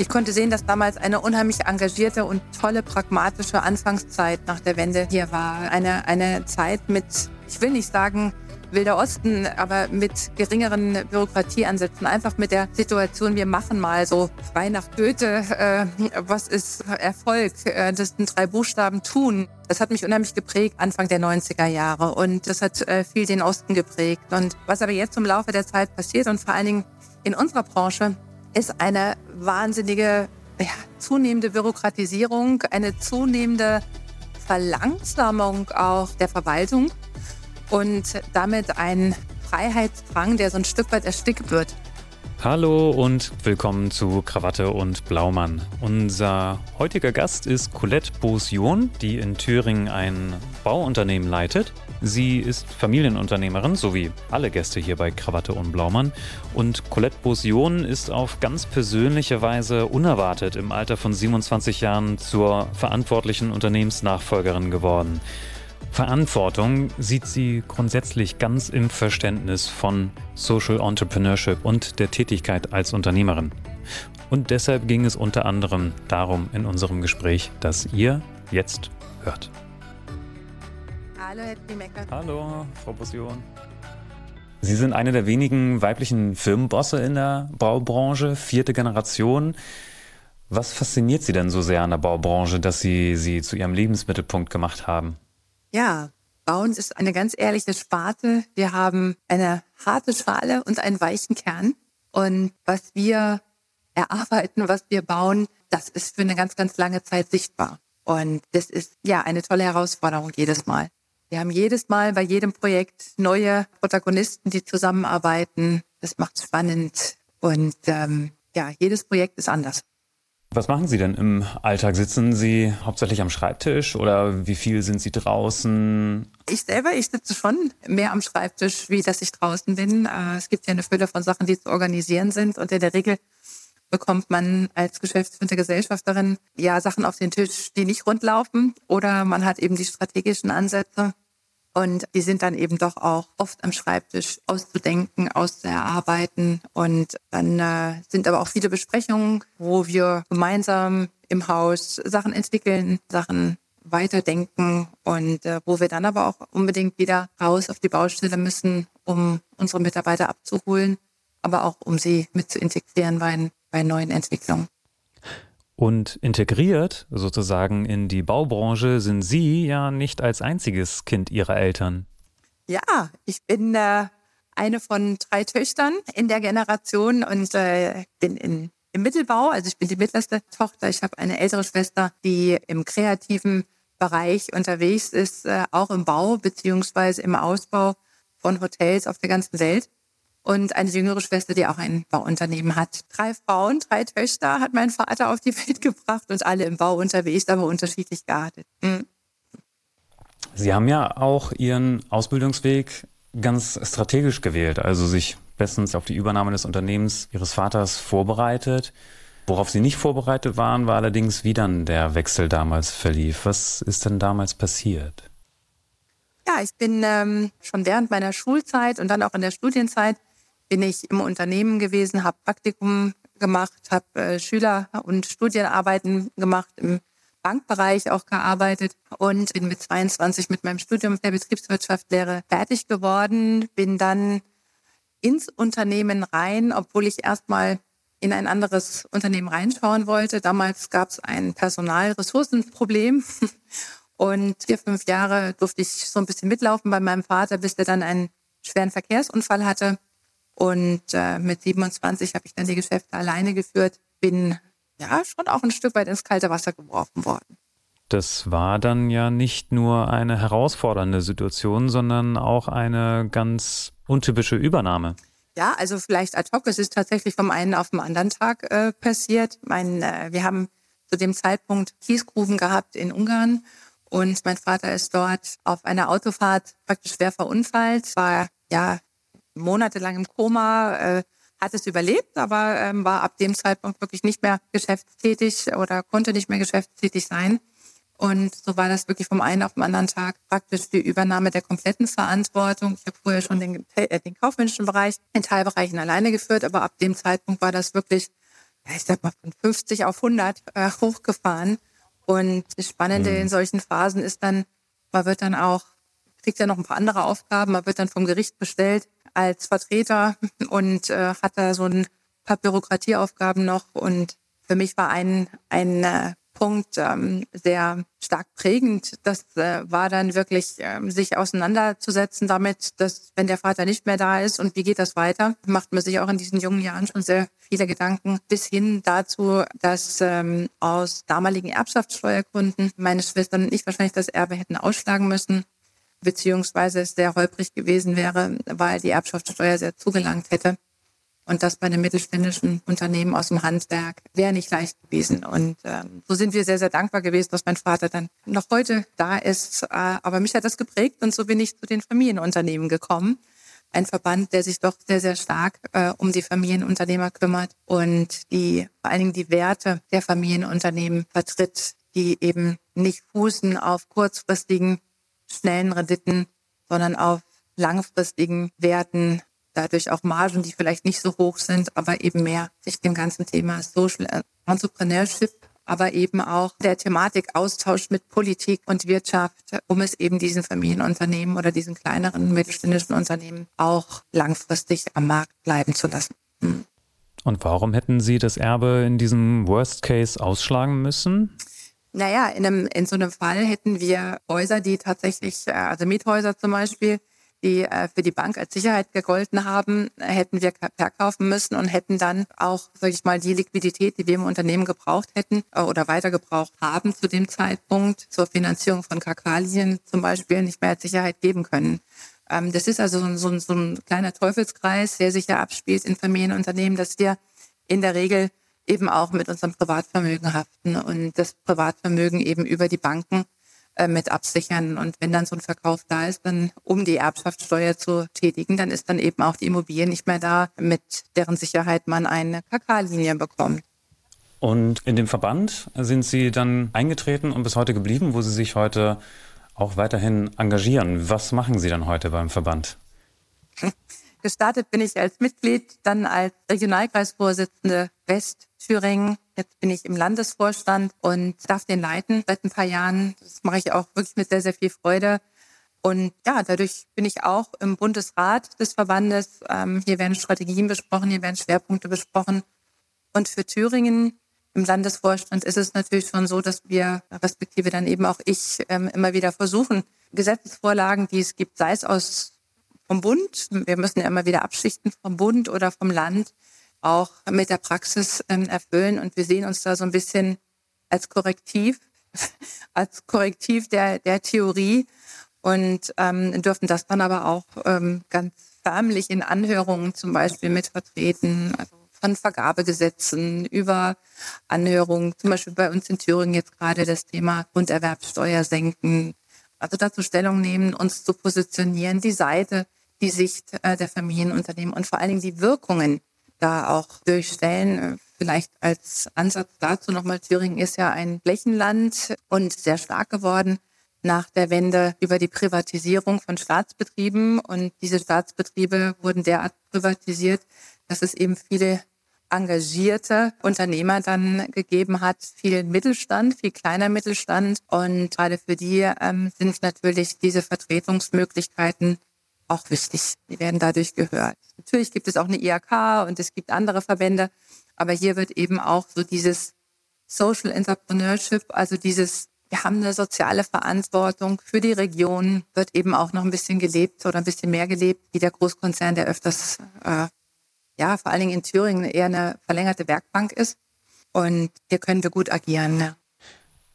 Ich konnte sehen, dass damals eine unheimlich engagierte und tolle, pragmatische Anfangszeit nach der Wende hier war. Eine, eine Zeit mit, ich will nicht sagen, Wilder Osten, aber mit geringeren Bürokratieansätzen. Einfach mit der Situation, wir machen mal so frei nach Goethe, äh, was ist Erfolg? Äh, das sind drei Buchstaben tun. Das hat mich unheimlich geprägt Anfang der 90er Jahre und das hat äh, viel den Osten geprägt. Und was aber jetzt im Laufe der Zeit passiert und vor allen Dingen in unserer Branche, ist eine wahnsinnige, ja, zunehmende Bürokratisierung, eine zunehmende Verlangsamung auch der Verwaltung und damit ein Freiheitsdrang, der so ein Stück weit erstickt wird. Hallo und willkommen zu Krawatte und Blaumann. Unser heutiger Gast ist Colette Bosion, die in Thüringen ein Bauunternehmen leitet. Sie ist Familienunternehmerin, so wie alle Gäste hier bei Krawatte und Blaumann. Und Colette Bosion ist auf ganz persönliche Weise unerwartet im Alter von 27 Jahren zur verantwortlichen Unternehmensnachfolgerin geworden. Verantwortung sieht sie grundsätzlich ganz im Verständnis von Social Entrepreneurship und der Tätigkeit als Unternehmerin. Und deshalb ging es unter anderem darum in unserem Gespräch, das ihr jetzt hört. Hallo, Herr. Hallo, Frau Bosion. Sie sind eine der wenigen weiblichen Firmenbosse in der Baubranche, vierte Generation. Was fasziniert Sie denn so sehr an der Baubranche, dass Sie sie zu Ihrem Lebensmittelpunkt gemacht haben? Ja, Bauen ist eine ganz ehrliche Sparte. Wir haben eine harte Schale und einen weichen Kern. Und was wir erarbeiten, was wir bauen, das ist für eine ganz, ganz lange Zeit sichtbar. Und das ist ja eine tolle Herausforderung jedes Mal. Wir haben jedes Mal bei jedem Projekt neue Protagonisten, die zusammenarbeiten. Das macht spannend. Und ähm, ja, jedes Projekt ist anders. Was machen Sie denn im Alltag? Sitzen Sie hauptsächlich am Schreibtisch oder wie viel sind Sie draußen? Ich selber, ich sitze schon mehr am Schreibtisch, wie dass ich draußen bin. Äh, es gibt ja eine Fülle von Sachen, die zu organisieren sind und in der Regel bekommt man als geschäftsführende Gesellschafterin ja Sachen auf den Tisch, die nicht rundlaufen oder man hat eben die strategischen Ansätze und die sind dann eben doch auch oft am Schreibtisch auszudenken, auszuerarbeiten. Und dann äh, sind aber auch viele Besprechungen, wo wir gemeinsam im Haus Sachen entwickeln, Sachen weiterdenken und äh, wo wir dann aber auch unbedingt wieder raus auf die Baustelle müssen, um unsere Mitarbeiter abzuholen, aber auch um sie mit zu integrieren bei, bei neuen Entwicklungen. Und integriert sozusagen in die Baubranche sind Sie ja nicht als einziges Kind Ihrer Eltern. Ja, ich bin äh, eine von drei Töchtern in der Generation und äh, bin in, im Mittelbau. Also ich bin die mittlerste Tochter. Ich habe eine ältere Schwester, die im kreativen Bereich unterwegs ist, äh, auch im Bau beziehungsweise im Ausbau von Hotels auf der ganzen Welt und eine jüngere Schwester, die auch ein Bauunternehmen hat. Drei Frauen, drei Töchter hat mein Vater auf die Welt gebracht und alle im Bau unterwegs, aber unterschiedlich geartet. Mhm. Sie haben ja auch Ihren Ausbildungsweg ganz strategisch gewählt, also sich bestens auf die Übernahme des Unternehmens Ihres Vaters vorbereitet. Worauf Sie nicht vorbereitet waren, war allerdings, wie dann der Wechsel damals verlief. Was ist denn damals passiert? Ja, ich bin ähm, schon während meiner Schulzeit und dann auch in der Studienzeit bin ich im Unternehmen gewesen, habe Praktikum gemacht, habe äh, Schüler- und Studienarbeiten gemacht, im Bankbereich auch gearbeitet und bin mit 22 mit meinem Studium der Betriebswirtschaftslehre fertig geworden, bin dann ins Unternehmen rein, obwohl ich erstmal in ein anderes Unternehmen reinschauen wollte. Damals gab es ein Personalressourcenproblem und vier, fünf Jahre durfte ich so ein bisschen mitlaufen bei meinem Vater, bis der dann einen schweren Verkehrsunfall hatte und äh, mit 27 habe ich dann die Geschäfte alleine geführt, bin ja schon auch ein Stück weit ins kalte Wasser geworfen worden. Das war dann ja nicht nur eine herausfordernde Situation, sondern auch eine ganz untypische Übernahme. Ja, also vielleicht ad hoc. Es ist tatsächlich vom einen auf den anderen Tag äh, passiert. Mein, äh, wir haben zu dem Zeitpunkt Kiesgruben gehabt in Ungarn und mein Vater ist dort auf einer Autofahrt praktisch schwer verunfallt. War ja monatelang im Koma, äh, hat es überlebt, aber ähm, war ab dem Zeitpunkt wirklich nicht mehr geschäftstätig oder konnte nicht mehr geschäftstätig sein. Und so war das wirklich vom einen auf den anderen Tag praktisch die Übernahme der kompletten Verantwortung. Ich habe vorher schon den, äh, den kaufmännischen Bereich in Teilbereichen alleine geführt, aber ab dem Zeitpunkt war das wirklich ich sag mal, von 50 auf 100 äh, hochgefahren. Und das Spannende mhm. in solchen Phasen ist dann, man wird dann auch, kriegt ja noch ein paar andere Aufgaben, man wird dann vom Gericht bestellt als Vertreter und äh, hat da so ein paar Bürokratieaufgaben noch. Und für mich war ein, ein äh, Punkt ähm, sehr stark prägend. Das äh, war dann wirklich, ähm, sich auseinanderzusetzen damit, dass wenn der Vater nicht mehr da ist und wie geht das weiter, macht man sich auch in diesen jungen Jahren schon sehr viele Gedanken bis hin dazu, dass ähm, aus damaligen Erbschaftssteuergründen meine Schwestern und ich wahrscheinlich das Erbe hätten ausschlagen müssen beziehungsweise es sehr holprig gewesen wäre, weil die Erbschaftssteuer sehr zugelangt hätte. Und das bei einem mittelständischen Unternehmen aus dem Handwerk wäre nicht leicht gewesen. Und ähm, so sind wir sehr, sehr dankbar gewesen, dass mein Vater dann noch heute da ist. Äh, aber mich hat das geprägt und so bin ich zu den Familienunternehmen gekommen. Ein Verband, der sich doch sehr, sehr stark äh, um die Familienunternehmer kümmert und die vor allen Dingen die Werte der Familienunternehmen vertritt, die eben nicht fußen auf kurzfristigen, schnellen Renditen, sondern auf langfristigen Werten, dadurch auch Margen, die vielleicht nicht so hoch sind, aber eben mehr sich dem ganzen Thema Social Entrepreneurship, aber eben auch der Thematik Austausch mit Politik und Wirtschaft, um es eben diesen Familienunternehmen oder diesen kleineren mittelständischen Unternehmen auch langfristig am Markt bleiben zu lassen. Hm. Und warum hätten Sie das Erbe in diesem Worst Case ausschlagen müssen? Naja, in, einem, in so einem Fall hätten wir Häuser, die tatsächlich, äh, also Miethäuser zum Beispiel, die äh, für die Bank als Sicherheit gegolten haben, hätten wir verkaufen müssen und hätten dann auch, sage ich mal, die Liquidität, die wir im Unternehmen gebraucht hätten äh, oder weiter gebraucht haben zu dem Zeitpunkt zur Finanzierung von Kakalien zum Beispiel nicht mehr als Sicherheit geben können. Ähm, das ist also so, so ein kleiner Teufelskreis, der sich ja abspielt in Familienunternehmen, dass wir in der Regel eben auch mit unserem Privatvermögen haften und das Privatvermögen eben über die Banken äh, mit absichern. Und wenn dann so ein Verkauf da ist, dann um die Erbschaftssteuer zu tätigen, dann ist dann eben auch die Immobilie nicht mehr da, mit deren Sicherheit man eine KK-Linie bekommt. Und in dem Verband sind Sie dann eingetreten und bis heute geblieben, wo Sie sich heute auch weiterhin engagieren. Was machen Sie dann heute beim Verband? Gestartet bin ich als Mitglied, dann als Regionalkreisvorsitzende Westthüringen. Jetzt bin ich im Landesvorstand und darf den leiten seit ein paar Jahren. Das mache ich auch wirklich mit sehr, sehr viel Freude. Und ja, dadurch bin ich auch im Bundesrat des Verbandes. Ähm, hier werden Strategien besprochen, hier werden Schwerpunkte besprochen. Und für Thüringen im Landesvorstand ist es natürlich schon so, dass wir, respektive dann eben auch ich, ähm, immer wieder versuchen, Gesetzesvorlagen, die es gibt, sei es aus vom Bund. Wir müssen ja immer wieder abschichten vom Bund oder vom Land, auch mit der Praxis ähm, erfüllen. Und wir sehen uns da so ein bisschen als Korrektiv, als Korrektiv der, der Theorie und ähm, dürfen das dann aber auch ähm, ganz förmlich in Anhörungen zum Beispiel mit vertreten, also von Vergabegesetzen über Anhörungen, zum Beispiel bei uns in Thüringen jetzt gerade das Thema Grunderwerbsteuer senken, also dazu Stellung nehmen, uns zu positionieren, die Seite die Sicht äh, der Familienunternehmen und vor allen Dingen die Wirkungen da auch durchstellen. Äh, vielleicht als Ansatz dazu nochmal, Thüringen ist ja ein Flächenland und sehr stark geworden nach der Wende über die Privatisierung von Staatsbetrieben. Und diese Staatsbetriebe wurden derart privatisiert, dass es eben viele engagierte Unternehmer dann gegeben hat, viel Mittelstand, viel kleiner Mittelstand. Und gerade für die ähm, sind natürlich diese Vertretungsmöglichkeiten auch wichtig. Die werden dadurch gehört. Natürlich gibt es auch eine IAK und es gibt andere Verbände, aber hier wird eben auch so dieses Social Entrepreneurship, also dieses, wir haben eine soziale Verantwortung für die Region, wird eben auch noch ein bisschen gelebt oder ein bisschen mehr gelebt, wie der Großkonzern, der öfters, äh, ja, vor allen Dingen in Thüringen eher eine verlängerte Werkbank ist. Und hier können wir gut agieren. Ja.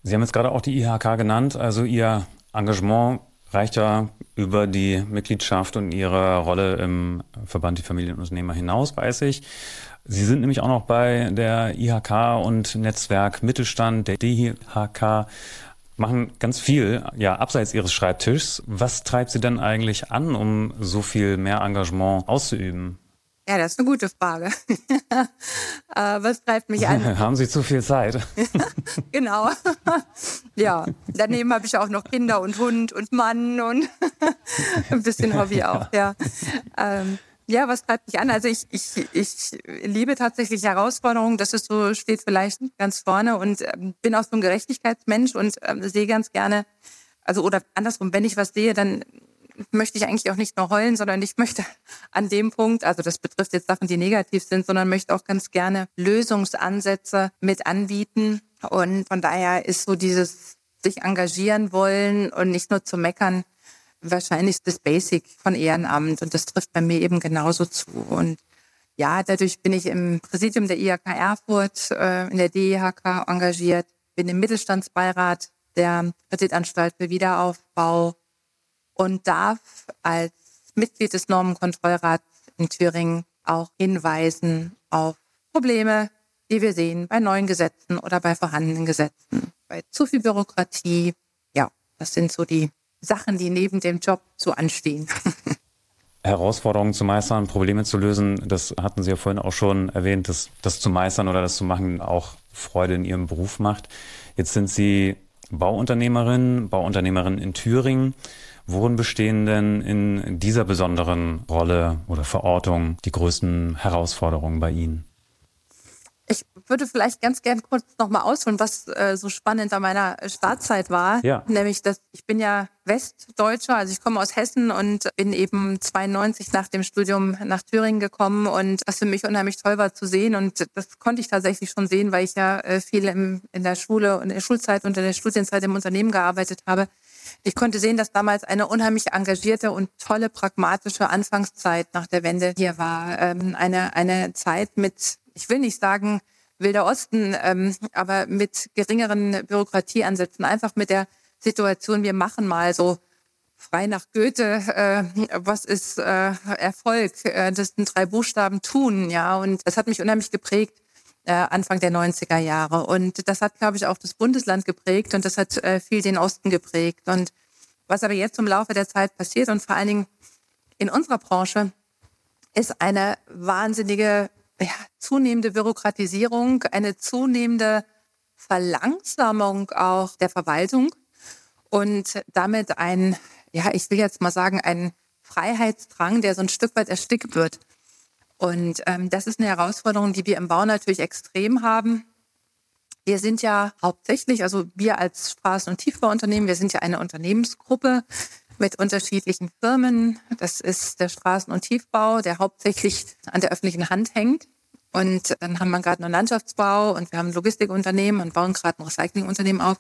Sie haben jetzt gerade auch die IHK genannt, also Ihr Engagement reicht ja über die Mitgliedschaft und Ihre Rolle im Verband die Familienunternehmer hinaus, weiß ich. Sie sind nämlich auch noch bei der IHK und Netzwerk Mittelstand, der DIHK, machen ganz viel, ja, abseits Ihres Schreibtischs. Was treibt Sie denn eigentlich an, um so viel mehr Engagement auszuüben? Ja, das ist eine gute Frage. Äh, was treibt mich an? Haben Sie zu viel Zeit? genau. ja, daneben habe ich auch noch Kinder und Hund und Mann und ein bisschen Hobby auch, ja. Ähm, Ja, was treibt mich an? Also ich, ich, ich liebe tatsächlich Herausforderungen. Das ist so, steht vielleicht ganz vorne und ähm, bin auch so ein Gerechtigkeitsmensch und ähm, sehe ganz gerne, also oder andersrum, wenn ich was sehe, dann möchte ich eigentlich auch nicht nur heulen, sondern ich möchte an dem Punkt, also das betrifft jetzt Sachen, die negativ sind, sondern möchte auch ganz gerne Lösungsansätze mit anbieten. Und von daher ist so dieses sich engagieren wollen und nicht nur zu meckern, wahrscheinlich das Basic von Ehrenamt. Und das trifft bei mir eben genauso zu. Und ja, dadurch bin ich im Präsidium der IHK Erfurt, äh, in der DIHK engagiert, bin im Mittelstandsbeirat der Kreditanstalt für Wiederaufbau und darf als Mitglied des Normenkontrollrats in Thüringen auch hinweisen auf Probleme, die wir sehen bei neuen Gesetzen oder bei vorhandenen Gesetzen, bei zu viel Bürokratie. Ja, das sind so die Sachen, die neben dem Job so anstehen. Herausforderungen zu meistern, Probleme zu lösen, das hatten Sie ja vorhin auch schon erwähnt, dass das zu meistern oder das zu machen auch Freude in Ihrem Beruf macht. Jetzt sind Sie Bauunternehmerin, Bauunternehmerin in Thüringen. Worin bestehen denn in dieser besonderen Rolle oder Verortung die größten Herausforderungen bei Ihnen? Ich würde vielleicht ganz gern kurz nochmal ausholen, was äh, so spannend an meiner Startzeit war. Ja. Nämlich, dass ich bin ja Westdeutscher, also ich komme aus Hessen und bin eben 92 nach dem Studium nach Thüringen gekommen und was für mich unheimlich toll war zu sehen und das konnte ich tatsächlich schon sehen, weil ich ja äh, viel im, in der Schule und in der Schulzeit und in der Studienzeit im Unternehmen gearbeitet habe ich konnte sehen, dass damals eine unheimlich engagierte und tolle pragmatische Anfangszeit nach der Wende hier war. Ähm, eine, eine Zeit mit, ich will nicht sagen, Wilder Osten, ähm, aber mit geringeren Bürokratieansätzen, einfach mit der Situation, wir machen mal so frei nach Goethe, äh, was ist äh, Erfolg? Äh, das sind drei Buchstaben tun, ja. Und das hat mich unheimlich geprägt äh, Anfang der 90er Jahre. Und das hat, glaube ich, auch das Bundesland geprägt und das hat äh, viel den Osten geprägt. Und was aber jetzt im Laufe der Zeit passiert und vor allen Dingen in unserer Branche, ist eine wahnsinnige, ja, zunehmende Bürokratisierung, eine zunehmende Verlangsamung auch der Verwaltung und damit ein, ja, ich will jetzt mal sagen, ein Freiheitsdrang, der so ein Stück weit erstickt wird. Und ähm, das ist eine Herausforderung, die wir im Bau natürlich extrem haben. Wir sind ja hauptsächlich, also wir als Straßen- und Tiefbauunternehmen, wir sind ja eine Unternehmensgruppe mit unterschiedlichen Firmen. Das ist der Straßen- und Tiefbau, der hauptsächlich an der öffentlichen Hand hängt. Und dann haben wir gerade einen Landschaftsbau und wir haben ein Logistikunternehmen und bauen gerade ein Recyclingunternehmen auf.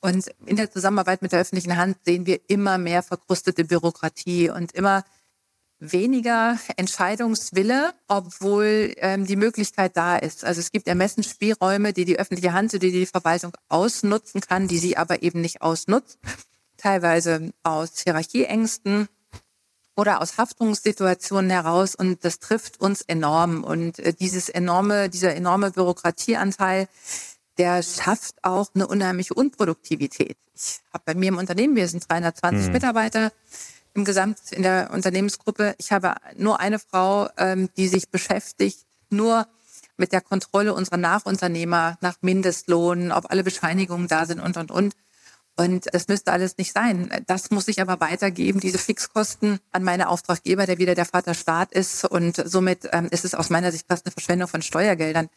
Und in der Zusammenarbeit mit der öffentlichen Hand sehen wir immer mehr verkrustete Bürokratie und immer weniger Entscheidungswille, obwohl ähm, die Möglichkeit da ist. Also es gibt Ermessensspielräume, die die öffentliche Hand die die Verwaltung ausnutzen kann, die sie aber eben nicht ausnutzt. Teilweise aus Hierarchieängsten oder aus Haftungssituationen heraus. Und das trifft uns enorm. Und äh, dieses enorme, dieser enorme Bürokratieanteil, der schafft auch eine unheimliche Unproduktivität. Ich habe bei mir im Unternehmen, wir sind 320 hm. Mitarbeiter, im Gesamt in der Unternehmensgruppe. Ich habe nur eine Frau, ähm, die sich beschäftigt, nur mit der Kontrolle unserer Nachunternehmer nach Mindestlohn, ob alle Bescheinigungen da sind und, und, und. Und das müsste alles nicht sein. Das muss ich aber weitergeben, diese Fixkosten an meine Auftraggeber, der wieder der Vaterstaat ist. Und somit ähm, ist es aus meiner Sicht fast eine Verschwendung von Steuergeldern.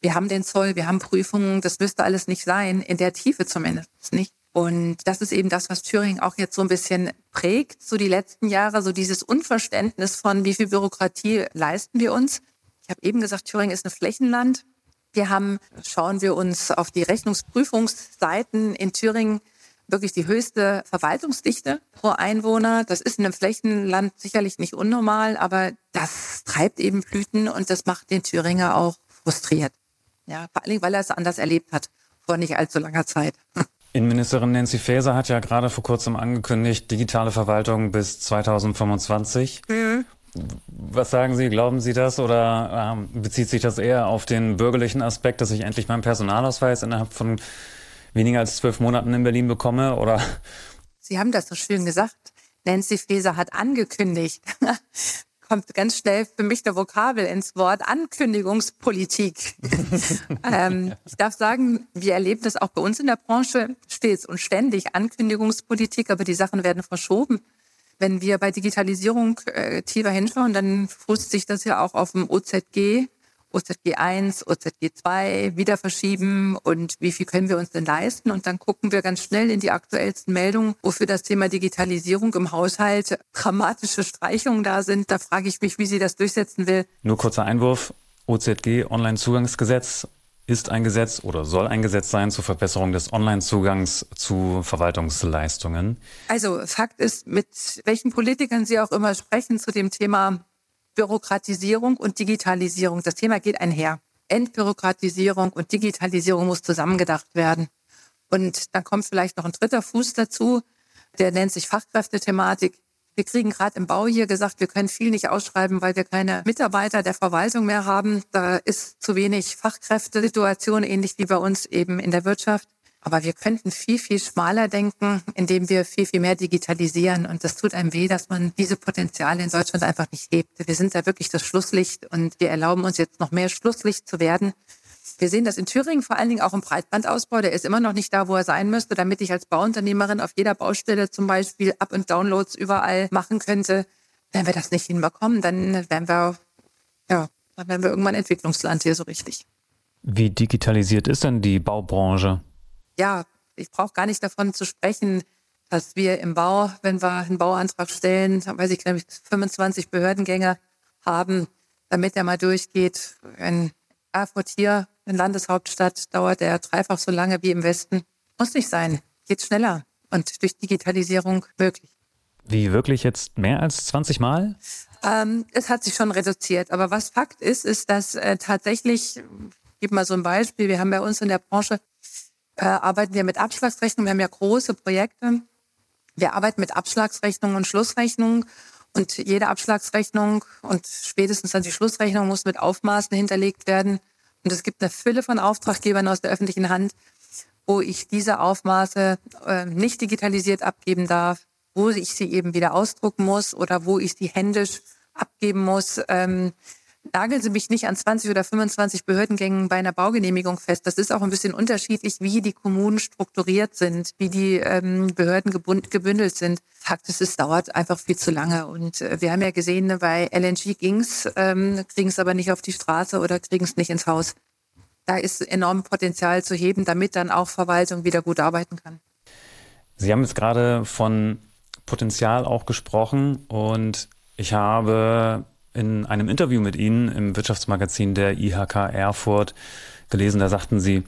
Wir haben den Zoll, wir haben Prüfungen, das müsste alles nicht sein, in der Tiefe zumindest nicht. Und das ist eben das, was Thüringen auch jetzt so ein bisschen prägt, so die letzten Jahre, so dieses Unverständnis von, wie viel Bürokratie leisten wir uns. Ich habe eben gesagt, Thüringen ist ein Flächenland. Wir haben, schauen wir uns auf die Rechnungsprüfungsseiten in Thüringen, wirklich die höchste Verwaltungsdichte pro Einwohner. Das ist in einem Flächenland sicherlich nicht unnormal, aber das treibt eben Blüten und das macht den Thüringer auch frustriert. Ja, vor allem, weil er es anders erlebt hat vor nicht allzu langer Zeit. Innenministerin Nancy Faeser hat ja gerade vor kurzem angekündigt, digitale Verwaltung bis 2025. Mhm. Was sagen Sie? Glauben Sie das oder äh, bezieht sich das eher auf den bürgerlichen Aspekt, dass ich endlich meinen Personalausweis innerhalb von weniger als zwölf Monaten in Berlin bekomme? Oder? Sie haben das so schön gesagt. Nancy Faeser hat angekündigt kommt ganz schnell für mich der Vokabel ins Wort Ankündigungspolitik. ähm, ich darf sagen, wir erleben das auch bei uns in der Branche stets und ständig Ankündigungspolitik, aber die Sachen werden verschoben. Wenn wir bei Digitalisierung äh, tiefer hinschauen, dann fußt sich das ja auch auf dem OZG, OZG 1, OZG 2 wieder verschieben und wie viel können wir uns denn leisten? Und dann gucken wir ganz schnell in die aktuellsten Meldungen, wofür das Thema Digitalisierung im Haushalt dramatische Streichungen da sind. Da frage ich mich, wie sie das durchsetzen will. Nur kurzer Einwurf. OZG, Onlinezugangsgesetz, ist ein Gesetz oder soll ein Gesetz sein zur Verbesserung des Online-Zugangs zu Verwaltungsleistungen. Also Fakt ist, mit welchen Politikern Sie auch immer sprechen zu dem Thema Bürokratisierung und Digitalisierung. Das Thema geht einher. Entbürokratisierung und Digitalisierung muss zusammengedacht werden. Und dann kommt vielleicht noch ein dritter Fuß dazu, der nennt sich Fachkräftethematik. Wir kriegen gerade im Bau hier gesagt, wir können viel nicht ausschreiben, weil wir keine Mitarbeiter der Verwaltung mehr haben. Da ist zu wenig Fachkräftesituation, ähnlich wie bei uns eben in der Wirtschaft. Aber wir könnten viel, viel schmaler denken, indem wir viel, viel mehr digitalisieren. Und das tut einem weh, dass man diese Potenziale in Deutschland einfach nicht lebt. Wir sind da wirklich das Schlusslicht und wir erlauben uns jetzt noch mehr Schlusslicht zu werden. Wir sehen das in Thüringen vor allen Dingen auch im Breitbandausbau. Der ist immer noch nicht da, wo er sein müsste, damit ich als Bauunternehmerin auf jeder Baustelle zum Beispiel Up- und Downloads überall machen könnte. Wenn wir das nicht hinbekommen, dann werden wir, ja, dann werden wir irgendwann Entwicklungsland hier so richtig. Wie digitalisiert ist denn die Baubranche? Ja, ich brauche gar nicht davon zu sprechen, dass wir im Bau, wenn wir einen Bauantrag stellen, weiß ich, glaube ich, 25 Behördengänge haben, damit er mal durchgeht. In Erfurt hier, in Landeshauptstadt, dauert er dreifach so lange wie im Westen. Muss nicht sein. Geht schneller und durch Digitalisierung möglich. Wie wirklich jetzt mehr als 20 Mal? Ähm, es hat sich schon reduziert. Aber was Fakt ist, ist, dass äh, tatsächlich, ich gebe mal so ein Beispiel, wir haben bei uns in der Branche äh, arbeiten wir mit Abschlagsrechnungen. Wir haben ja große Projekte. Wir arbeiten mit Abschlagsrechnungen und Schlussrechnungen. Und jede Abschlagsrechnung und spätestens dann die Schlussrechnung muss mit Aufmaßen hinterlegt werden. Und es gibt eine Fülle von Auftraggebern aus der öffentlichen Hand, wo ich diese Aufmaße äh, nicht digitalisiert abgeben darf, wo ich sie eben wieder ausdrucken muss oder wo ich sie händisch abgeben muss. Ähm, nageln Sie mich nicht an 20 oder 25 Behördengängen bei einer Baugenehmigung fest. Das ist auch ein bisschen unterschiedlich, wie die Kommunen strukturiert sind, wie die ähm, Behörden gebündelt sind. Fakt ist, es dauert einfach viel zu lange. Und äh, wir haben ja gesehen, ne, bei LNG ging's, ähm, kriegen es aber nicht auf die Straße oder kriegen es nicht ins Haus. Da ist enorm Potenzial zu heben, damit dann auch Verwaltung wieder gut arbeiten kann. Sie haben jetzt gerade von Potenzial auch gesprochen und ich habe in einem Interview mit Ihnen im Wirtschaftsmagazin der IHK Erfurt gelesen, da sagten Sie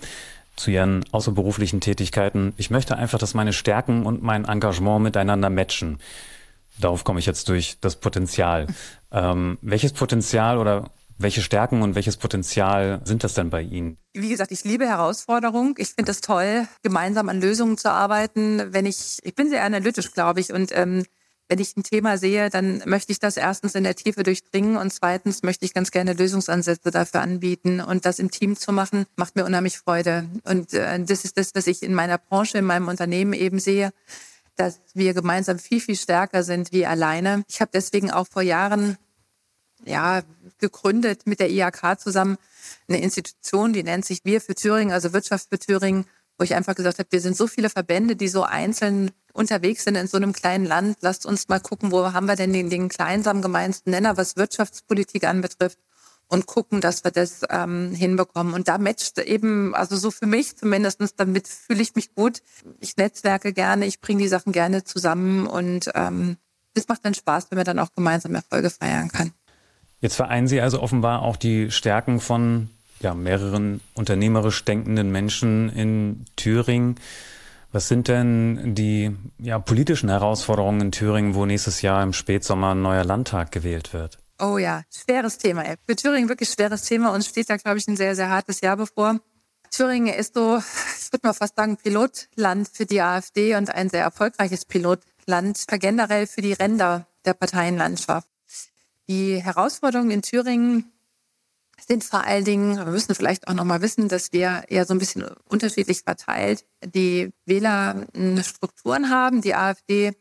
zu Ihren außerberuflichen Tätigkeiten, ich möchte einfach, dass meine Stärken und mein Engagement miteinander matchen. Darauf komme ich jetzt durch das Potenzial. Ähm, welches Potenzial oder welche Stärken und welches Potenzial sind das denn bei Ihnen? Wie gesagt, ich liebe Herausforderung. Ich finde es toll, gemeinsam an Lösungen zu arbeiten. Wenn ich, ich bin sehr analytisch, glaube ich, und ähm, wenn ich ein Thema sehe, dann möchte ich das erstens in der Tiefe durchdringen und zweitens möchte ich ganz gerne Lösungsansätze dafür anbieten. Und das im Team zu machen, macht mir unheimlich Freude. Und äh, das ist das, was ich in meiner Branche, in meinem Unternehmen eben sehe, dass wir gemeinsam viel, viel stärker sind wie alleine. Ich habe deswegen auch vor Jahren ja, gegründet mit der IHK zusammen eine Institution, die nennt sich Wir für Thüringen, also Wirtschaft für Thüringen, wo ich einfach gesagt habe, wir sind so viele Verbände, die so einzeln unterwegs sind in so einem kleinen Land. Lasst uns mal gucken, wo haben wir denn den, den kleinsamen gemeinsten Nenner, was Wirtschaftspolitik anbetrifft und gucken, dass wir das ähm, hinbekommen. Und da matcht eben, also so für mich zumindestens, damit fühle ich mich gut. Ich netzwerke gerne, ich bringe die Sachen gerne zusammen und ähm, das macht dann Spaß, wenn man dann auch gemeinsam Erfolge feiern kann. Jetzt vereinen Sie also offenbar auch die Stärken von ja, mehreren unternehmerisch denkenden Menschen in Thüringen. Was sind denn die ja, politischen Herausforderungen in Thüringen, wo nächstes Jahr im Spätsommer ein neuer Landtag gewählt wird? Oh ja, schweres Thema. Für Thüringen wirklich schweres Thema. Uns steht da, glaube ich, ein sehr, sehr hartes Jahr bevor. Thüringen ist so, ich würde mal fast sagen, Pilotland für die AfD und ein sehr erfolgreiches Pilotland generell für die Ränder der Parteienlandschaft. Die Herausforderungen in Thüringen sind vor allen Dingen, wir müssen vielleicht auch nochmal wissen, dass wir eher so ein bisschen unterschiedlich verteilt die Wählerstrukturen haben. Die AfD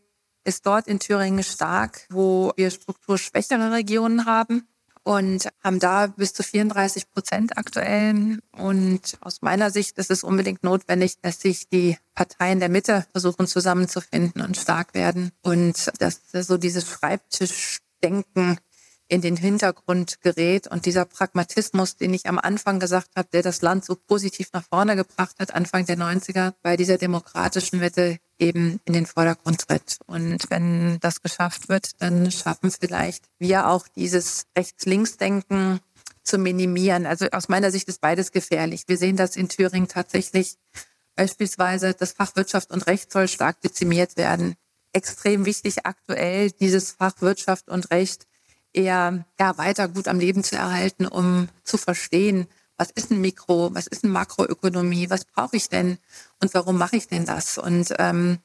ist dort in Thüringen stark, wo wir strukturschwächere Regionen haben. und haben da bis zu 34 Prozent aktuell. Und aus meiner Sicht ist es unbedingt notwendig, dass sich die Parteien der Mitte versuchen zusammenzufinden und stark werden und dass so dieses Schreibtischdenken in den Hintergrund gerät und dieser Pragmatismus, den ich am Anfang gesagt habe, der das Land so positiv nach vorne gebracht hat, Anfang der 90er, bei dieser demokratischen Wette eben in den Vordergrund tritt. Und wenn das geschafft wird, dann schaffen vielleicht wir auch dieses Rechts-Links-Denken zu minimieren. Also aus meiner Sicht ist beides gefährlich. Wir sehen das in Thüringen tatsächlich. Beispielsweise das Fach Wirtschaft und Recht soll stark dezimiert werden. Extrem wichtig aktuell dieses Fach Wirtschaft und Recht eher ja, weiter gut am Leben zu erhalten, um zu verstehen, was ist ein Mikro, was ist eine Makroökonomie, was brauche ich denn und warum mache ich denn das? Und ähm,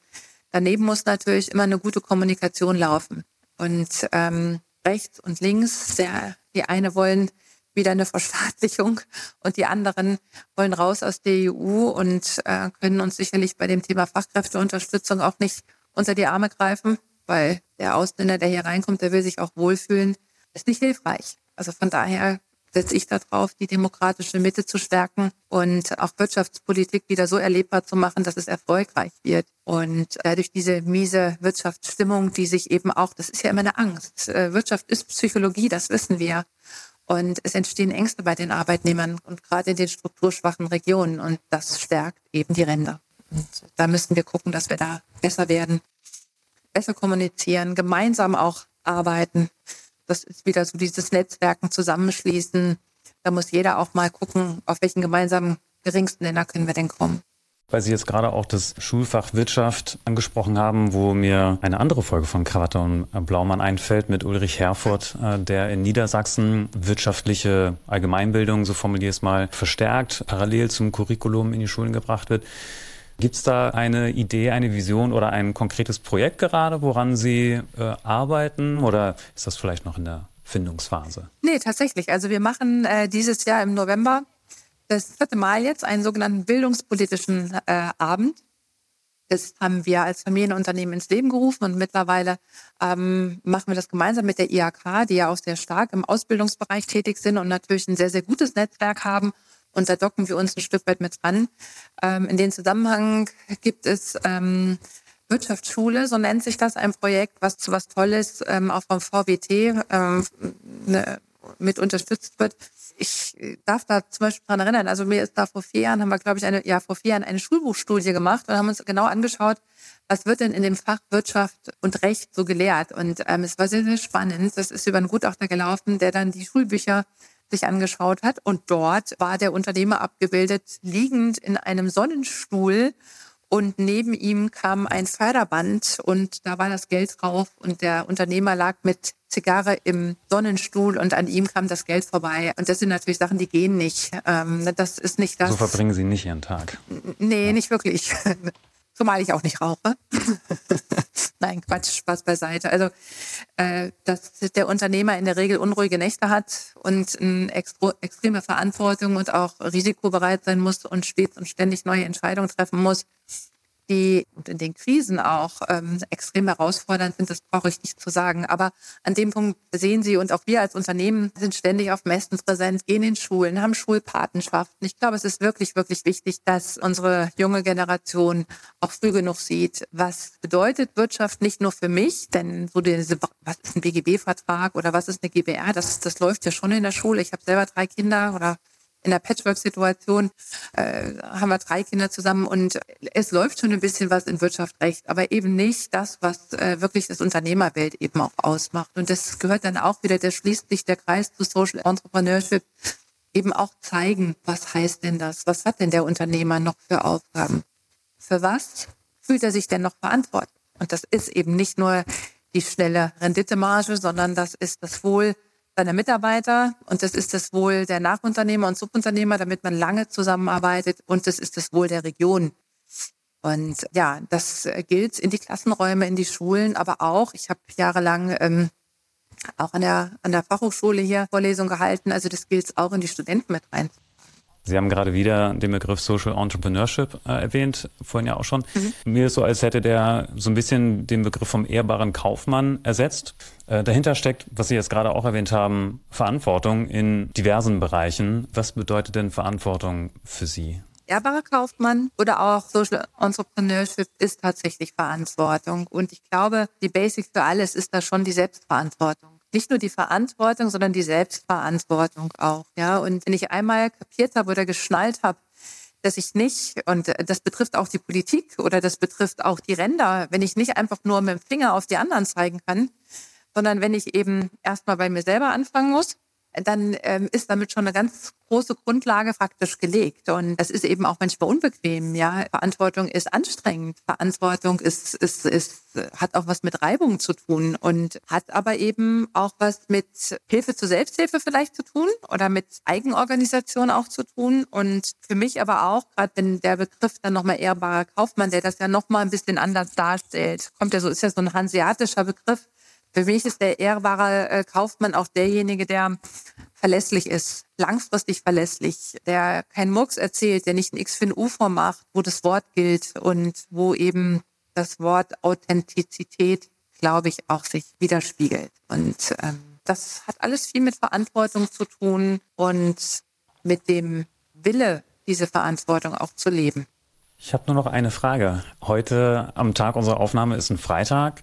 daneben muss natürlich immer eine gute Kommunikation laufen. Und ähm, rechts und links, der, die eine wollen wieder eine Verstaatlichung und die anderen wollen raus aus der EU und äh, können uns sicherlich bei dem Thema Fachkräfteunterstützung auch nicht unter die Arme greifen weil der Ausländer, der hier reinkommt, der will sich auch wohlfühlen, ist nicht hilfreich. Also von daher setze ich darauf, die demokratische Mitte zu stärken und auch Wirtschaftspolitik wieder so erlebbar zu machen, dass es erfolgreich wird. Und dadurch diese miese Wirtschaftsstimmung, die sich eben auch, das ist ja immer eine Angst. Äh, Wirtschaft ist Psychologie, das wissen wir. Und es entstehen Ängste bei den Arbeitnehmern und gerade in den strukturschwachen Regionen. Und das stärkt eben die Ränder. Und da müssen wir gucken, dass wir da besser werden besser kommunizieren, gemeinsam auch arbeiten. Das ist wieder so dieses Netzwerken zusammenschließen. Da muss jeder auch mal gucken, auf welchen gemeinsamen geringsten Nenner können wir denn kommen. Weil Sie jetzt gerade auch das Schulfach Wirtschaft angesprochen haben, wo mir eine andere Folge von Krawatte und Blaumann einfällt mit Ulrich Herford, äh, der in Niedersachsen wirtschaftliche Allgemeinbildung, so formuliere ich es mal, verstärkt, parallel zum Curriculum in die Schulen gebracht wird. Gibt es da eine Idee, eine Vision oder ein konkretes Projekt gerade, woran Sie äh, arbeiten? Oder ist das vielleicht noch in der Findungsphase? Nee, tatsächlich. Also wir machen äh, dieses Jahr im November das dritte Mal jetzt einen sogenannten bildungspolitischen äh, Abend. Das haben wir als Familienunternehmen ins Leben gerufen und mittlerweile ähm, machen wir das gemeinsam mit der IHK, die ja auch sehr stark im Ausbildungsbereich tätig sind und natürlich ein sehr, sehr gutes Netzwerk haben und da docken wir uns ein Stück weit mit dran. Ähm, in dem Zusammenhang gibt es ähm, Wirtschaftsschule, so nennt sich das, ein Projekt, was zu was Tolles ähm, auch vom VWT ähm, ne, mit unterstützt wird. Ich darf da zum Beispiel dran erinnern, also mir ist da vor vier Jahren, haben wir, glaube ich, eine, ja, vor vier Jahren eine Schulbuchstudie gemacht und haben uns genau angeschaut, was wird denn in dem Fach Wirtschaft und Recht so gelehrt. Und ähm, es war sehr, sehr spannend. Das ist über einen Gutachter gelaufen, der dann die Schulbücher sich angeschaut hat. Und dort war der Unternehmer abgebildet, liegend in einem Sonnenstuhl. Und neben ihm kam ein Förderband und da war das Geld drauf und der Unternehmer lag mit Zigarre im Sonnenstuhl und an ihm kam das Geld vorbei. Und das sind natürlich Sachen, die gehen nicht. Ähm, das ist nicht das. So verbringen Sie nicht Ihren Tag. Nee, ja. nicht wirklich. Zumal ich auch nicht rauche. Nein, Quatsch, Spaß beiseite. Also, äh, dass der Unternehmer in der Regel unruhige Nächte hat und eine extreme Verantwortung und auch risikobereit sein muss und stets und ständig neue Entscheidungen treffen muss, die in den Krisen auch ähm, extrem herausfordernd sind, das brauche ich nicht zu sagen. Aber an dem Punkt sehen Sie und auch wir als Unternehmen sind ständig auf Messen präsent, gehen in Schulen, haben Schulpatenschaften. Ich glaube, es ist wirklich, wirklich wichtig, dass unsere junge Generation auch früh genug sieht, was bedeutet Wirtschaft nicht nur für mich, denn so diese, was ist ein BGB-Vertrag oder was ist eine GBR, das, das läuft ja schon in der Schule. Ich habe selber drei Kinder oder in der Patchwork-Situation äh, haben wir drei Kinder zusammen und es läuft schon ein bisschen was in Wirtschaft recht, aber eben nicht das, was äh, wirklich das Unternehmerwelt eben auch ausmacht. Und das gehört dann auch wieder, der schließt sich der Kreis zu Social Entrepreneurship, eben auch zeigen, was heißt denn das? Was hat denn der Unternehmer noch für Aufgaben? Für was fühlt er sich denn noch verantwortlich? Und das ist eben nicht nur die schnelle Renditemarge, sondern das ist das Wohl seiner Mitarbeiter und das ist das Wohl der Nachunternehmer und Subunternehmer, damit man lange zusammenarbeitet und das ist das Wohl der Region. Und ja, das gilt in die Klassenräume, in die Schulen, aber auch, ich habe jahrelang ähm, auch an der, an der Fachhochschule hier Vorlesungen gehalten, also das gilt auch in die Studenten mit rein. Sie haben gerade wieder den Begriff Social Entrepreneurship äh, erwähnt, vorhin ja auch schon. Mhm. Mir ist so, als hätte der so ein bisschen den Begriff vom ehrbaren Kaufmann ersetzt. Äh, dahinter steckt, was Sie jetzt gerade auch erwähnt haben, Verantwortung in diversen Bereichen. Was bedeutet denn Verantwortung für Sie? Ehrbarer Kaufmann oder auch Social Entrepreneurship ist tatsächlich Verantwortung. Und ich glaube, die Basic für alles ist da schon die Selbstverantwortung nicht nur die Verantwortung, sondern die Selbstverantwortung auch. Ja, und wenn ich einmal kapiert habe oder geschnallt habe, dass ich nicht, und das betrifft auch die Politik oder das betrifft auch die Ränder, wenn ich nicht einfach nur mit dem Finger auf die anderen zeigen kann, sondern wenn ich eben erstmal bei mir selber anfangen muss, dann ähm, ist damit schon eine ganz große Grundlage faktisch gelegt. Und das ist eben auch manchmal unbequem. Ja, Verantwortung ist anstrengend. Verantwortung ist, ist, ist, hat auch was mit Reibung zu tun und hat aber eben auch was mit Hilfe zur Selbsthilfe vielleicht zu tun oder mit Eigenorganisation auch zu tun. Und für mich aber auch, gerade wenn der Begriff dann nochmal ehrbarer Kaufmann, der das ja nochmal ein bisschen anders darstellt, kommt ja so, ist ja so ein hanseatischer Begriff, für mich ist der ehrbare äh, Kaufmann auch derjenige, der verlässlich ist, langfristig verlässlich, der keinen Murks erzählt, der nicht ein X für ein U vormacht, wo das Wort gilt und wo eben das Wort Authentizität, glaube ich, auch sich widerspiegelt. Und ähm, das hat alles viel mit Verantwortung zu tun und mit dem Wille, diese Verantwortung auch zu leben. Ich habe nur noch eine Frage. Heute am Tag unserer Aufnahme ist ein Freitag.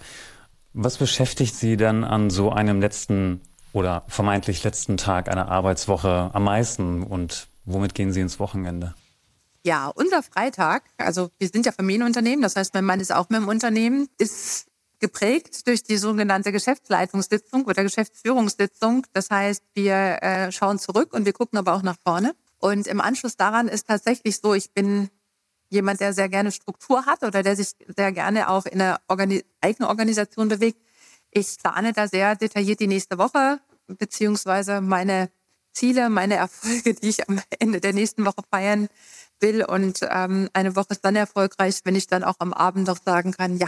Was beschäftigt Sie dann an so einem letzten oder vermeintlich letzten Tag einer Arbeitswoche am meisten und womit gehen Sie ins Wochenende? Ja, unser Freitag, also wir sind ja Familienunternehmen, das heißt, mein Mann ist auch mit dem Unternehmen, ist geprägt durch die sogenannte Geschäftsleitungssitzung oder Geschäftsführungssitzung. Das heißt, wir äh, schauen zurück und wir gucken aber auch nach vorne. Und im Anschluss daran ist tatsächlich so, ich bin jemand, der sehr gerne Struktur hat oder der sich sehr gerne auch in einer Organi eigenen Organisation bewegt. Ich plane da sehr detailliert die nächste Woche, beziehungsweise meine Ziele, meine Erfolge, die ich am Ende der nächsten Woche feiern will. Und ähm, eine Woche ist dann erfolgreich, wenn ich dann auch am Abend noch sagen kann, ja,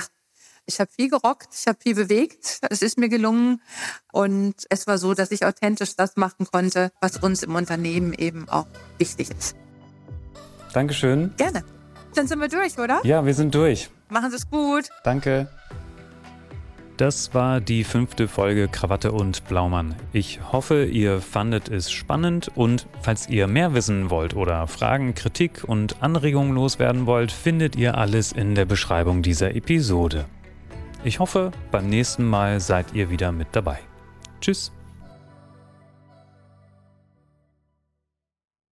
ich habe viel gerockt, ich habe viel bewegt, es ist mir gelungen und es war so, dass ich authentisch das machen konnte, was uns im Unternehmen eben auch wichtig ist. Dankeschön. Gerne. Dann sind wir durch, oder? Ja, wir sind durch. Machen Sie es gut. Danke. Das war die fünfte Folge Krawatte und Blaumann. Ich hoffe, ihr fandet es spannend und falls ihr mehr wissen wollt oder Fragen, Kritik und Anregungen loswerden wollt, findet ihr alles in der Beschreibung dieser Episode. Ich hoffe, beim nächsten Mal seid ihr wieder mit dabei. Tschüss.